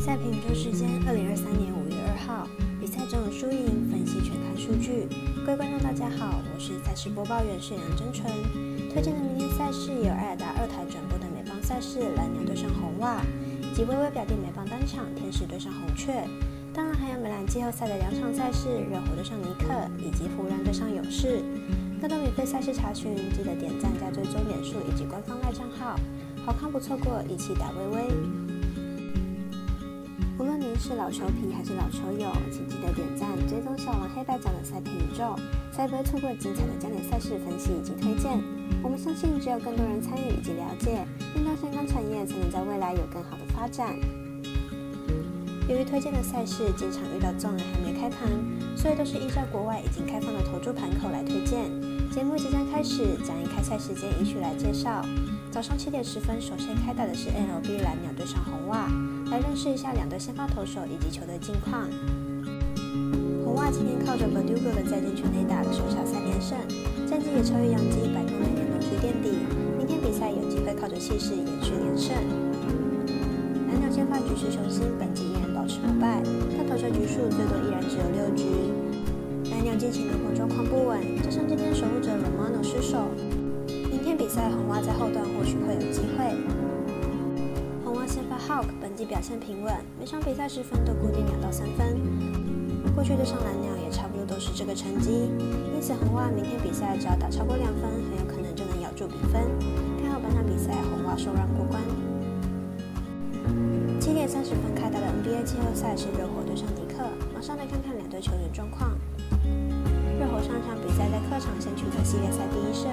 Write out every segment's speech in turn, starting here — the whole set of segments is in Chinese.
赛评宇宙时间，二零二三年五月二号，比赛中的输赢分析全看数据。各位观众，大家好，我是赛事播报员是梁真纯。推荐的明天赛事有艾尔达二台转播的美邦赛事蓝鸟对上红袜，及微微表弟美邦单场天使对上红雀。当然还有美兰季后赛的两场赛事，热火对上尼克，以及湖人对上勇士。更多免费赛事查询，记得点赞加追踪脸书以及官方赖账号。好看不错过，一起打微微。无论您是老球皮还是老球友，请记得点赞、追踪小王黑白奖的赛评宇宙，才不会错过精彩的焦点赛事分析以及推荐。我们相信，只有更多人参与以及了解，运动相关产业才能在未来有更好的发展。由于推荐的赛事经常遇到纵人还没开盘，所以都是依照国外已经开放的投注盘口来推荐。节目即将开始，将以开赛时间依序来介绍。早上七点十分，首先开打的是 MLB 蓝鸟对上红袜。来认识一下两队先发投手以及球队近况。红袜今天靠着 Verdugo 的再见全垒打，收下三连胜，战绩也超越洋基，摆脱了年度区垫底。明天比赛有机会靠着气势延续连胜。蓝鸟先发局势雄心，本季依然保持不败，但投球局数最多依然只有六局。蓝鸟近期轮活状况不稳，加上今天守护者 Romano 失手，明天比赛红袜在后段或许会有机会。先发 Hawk 本季表现平稳，每场比赛失分都固定两到三分。过去对上蓝鸟也差不多都是这个成绩，因此红袜明天比赛只要打超过两分，很有可能就能咬住比分。看好本场比赛红袜受让过关。七点三十分开打的 NBA 季后赛是热火对上尼克，马上来看看两队球员状况。热火上场比赛在客场先取得系列赛第一胜，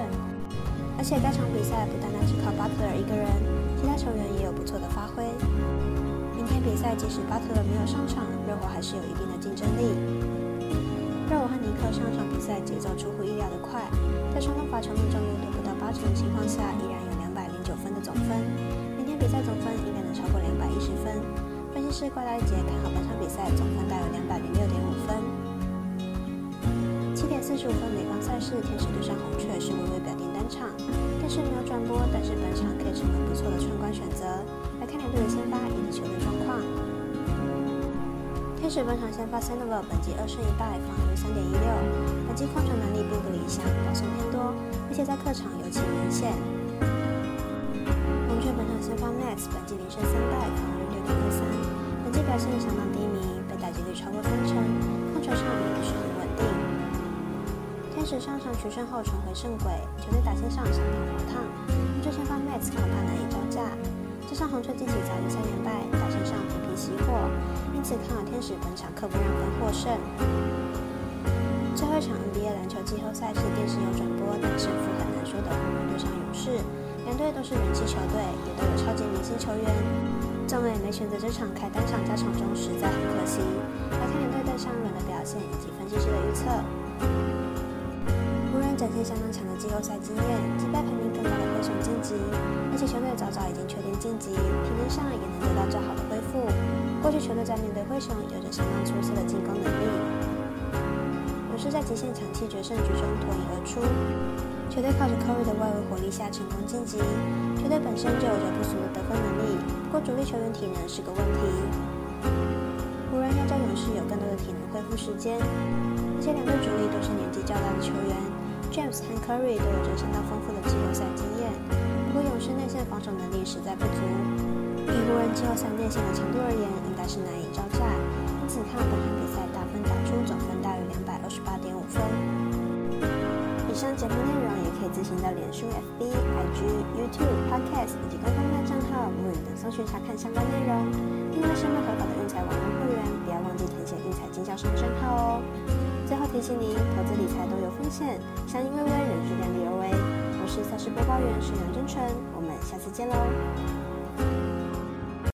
而且该场比赛不单单是靠巴特尔一个人。其他球员比赛即使巴特勒没有上场，热火还是有一定的竞争力。热火和尼克上场比赛节奏出乎意料的快，在双方罚球命中率都不到八成的情况下，依然有两百零九分的总分。明天比赛总分应该能超过两百一十分。分析师怪大杰看好本场比赛总分大约两百零六点五分。七点四十五分美光赛事，天使对上红雀是微微表定单场。电视没有转播，但是本场可以成为不错的春观选择。来看两队的先发以及球队状况。天使本场先发 s a n d o v 本季二胜一败，防御率三点一六，本季控球能力并不理想，保送偏多，而且在客场尤其明显。红雀本场先发 Max 本季零胜三败，防御率六点一三，本季表现相当低迷，被打击率超过三成，控球上也不是很稳定。天使上场取胜后重回正轨，球队打线上相当火烫。红雀先发 Max 恐怕难以招架，加上红雀近期早于三连败，打线上频频熄火，因此看好天使本场客不让分获胜。最后一场 NBA 篮球季后赛是电视有转播，但胜负很难说的湖人对上勇士，两队都是人气球队，也都有超级明星球员。众位没选择这场开单场加场中实在很可惜。来看两队对上轮的表现以及分析师的预测。展现相当强的季后赛经验，击败排名更高的灰熊晋级，而且球队早早已经确定晋级，体能上也能得到较好的恢复。过去球队在面对灰熊有着相当出色的进攻能力，勇士在极限抢七决胜局中脱颖而出，球队靠着 Curry 的外围火力下成功晋级。球队本身就有着不俗的得分能力，不过主力球员体能是个问题。湖人要叫勇士有更多的体能恢复时间，而且两队主力都是年纪较大的球员。James 和 Curry 都有着相当丰富的季后赛经验，不过勇士内线防守能力实在不足。以湖人季后赛内线的强度而言，应该是难以招架。因此看本场比赛打分打出总分大于两百二十八点五分。以上节目内容也可以自行到脸书、FB、IG、YouTube、Podcast 以及官方账号 Moon 等搜寻查看相关内容。另外，身为合法的运彩网络会员，不要忘记填写运彩经销商账号哦。最后提醒您，投资理财都有风险，相依为微，人需量力而为。我是赛事播报员沈阳真纯，我们下次见喽。